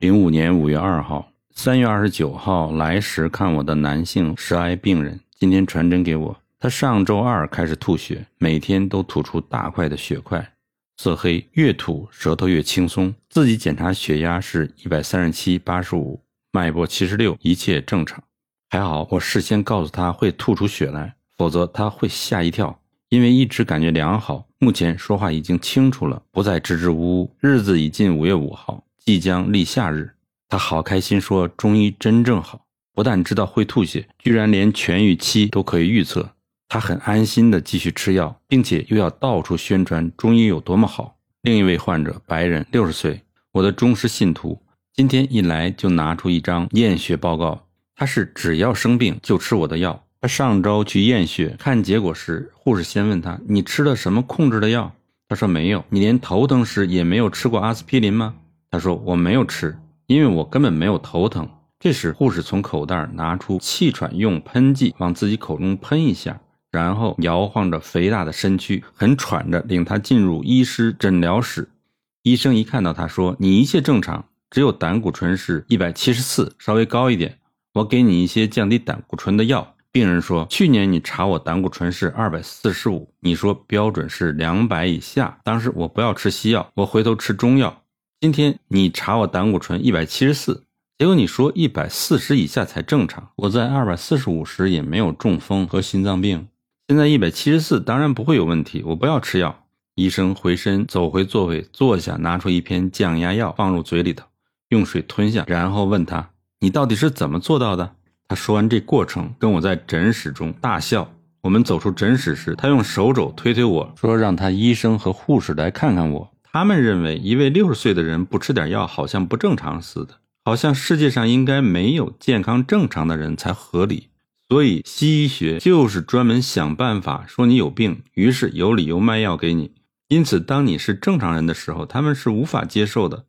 零五年五月二号，三月二十九号来时看我的男性食癌病人，今天传真给我。他上周二开始吐血，每天都吐出大块的血块，色黑，越吐舌头越轻松。自己检查血压是一百三十七八十五，脉搏七十六，一切正常。还好我事先告诉他会吐出血来，否则他会吓一跳。因为一直感觉良好，目前说话已经清楚了，不再支支吾吾。日子已近五月五号，即将立夏日，他好开心，说中医真正好，不但知道会吐血，居然连痊愈期都可以预测。他很安心的继续吃药，并且又要到处宣传中医有多么好。另一位患者，白人，六十岁，我的忠实信徒，今天一来就拿出一张验血报告。他是只要生病就吃我的药。他上周去验血，看结果时，护士先问他：“你吃了什么控制的药？”他说：“没有。”“你连头疼时也没有吃过阿司匹林吗？”他说：“我没有吃，因为我根本没有头疼。”这时，护士从口袋拿出气喘用喷剂，往自己口中喷一下。然后摇晃着肥大的身躯，很喘着，领他进入医师诊疗室。医生一看到他，说：“你一切正常，只有胆固醇是一百七十四，稍微高一点。我给你一些降低胆固醇的药。”病人说：“去年你查我胆固醇是二百四十五，你说标准是两百以下。当时我不要吃西药，我回头吃中药。今天你查我胆固醇一百七十四，结果你说一百四十以下才正常。我在二百四十五时也没有中风和心脏病。”现在一百七十四，当然不会有问题。我不要吃药。医生回身走回座位，坐下，拿出一片降压药放入嘴里头，用水吞下，然后问他：“你到底是怎么做到的？”他说完这过程，跟我在诊室中大笑。我们走出诊室时，他用手肘推推我说：“让他医生和护士来看看我。他们认为一位六十岁的人不吃点药好像不正常似的，好像世界上应该没有健康正常的人才合理。”所以，西医学就是专门想办法说你有病，于是有理由卖药给你。因此，当你是正常人的时候，他们是无法接受的。